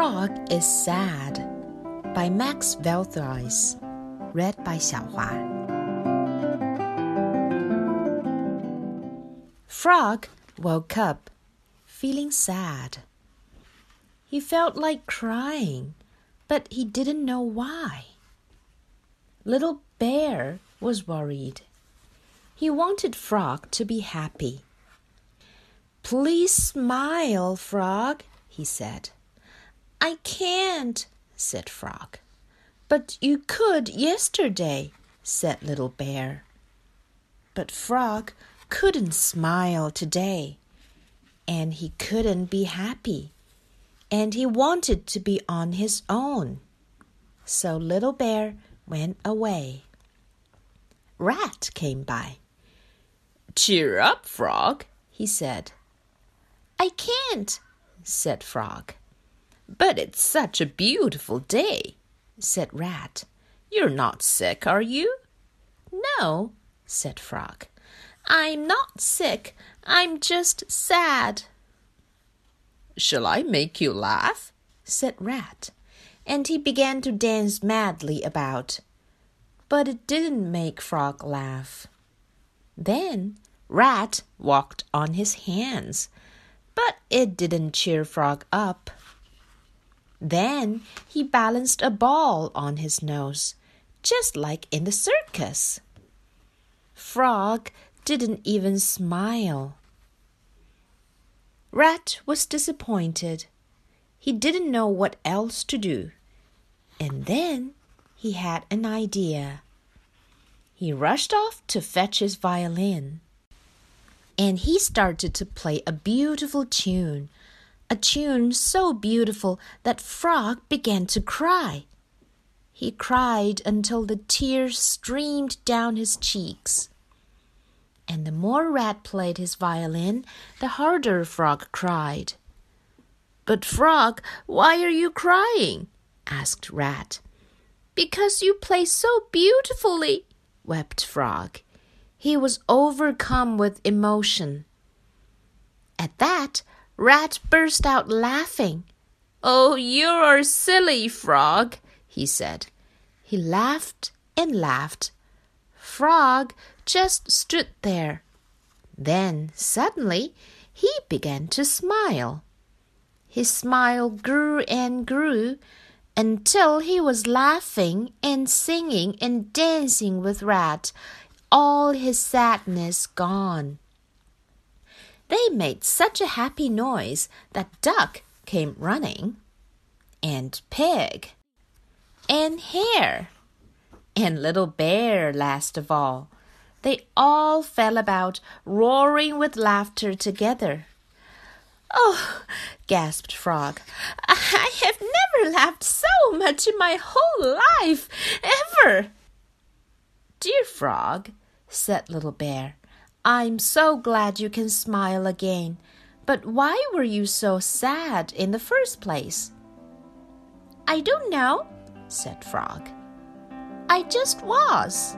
Frog is Sad by Max Velthuijs. Read by Xiaohua. Frog woke up feeling sad. He felt like crying, but he didn't know why. Little Bear was worried. He wanted Frog to be happy. Please smile, Frog, he said. I can't, said Frog. But you could yesterday, said Little Bear. But Frog couldn't smile today, and he couldn't be happy, and he wanted to be on his own. So Little Bear went away. Rat came by. Cheer up, Frog, he said. I can't, said Frog. But it's such a beautiful day, said Rat. You're not sick, are you? No, said Frog. I'm not sick. I'm just sad. Shall I make you laugh? said Rat, and he began to dance madly about. But it didn't make Frog laugh. Then Rat walked on his hands but it didn't cheer Frog up. Then he balanced a ball on his nose, just like in the circus. Frog didn't even smile. Rat was disappointed. He didn't know what else to do. And then he had an idea. He rushed off to fetch his violin and he started to play a beautiful tune, a tune so beautiful that Frog began to cry. He cried until the tears streamed down his cheeks. And the more Rat played his violin, the harder Frog cried. But, Frog, why are you crying? asked Rat. Because you play so beautifully, wept Frog. He was overcome with emotion. At that, Rat burst out laughing. Oh, you're a silly, Frog, he said. He laughed and laughed. Frog just stood there. Then, suddenly, he began to smile. His smile grew and grew until he was laughing and singing and dancing with Rat all his sadness gone. They made such a happy noise that Duck came running, and Pig, and Hare, and Little Bear last of all. They all fell about, roaring with laughter together. Oh, gasped Frog, I have never laughed so much in my whole life, ever. Dear Frog, said Little Bear, I'm so glad you can smile again. But why were you so sad in the first place? I don't know, said Frog. I just was.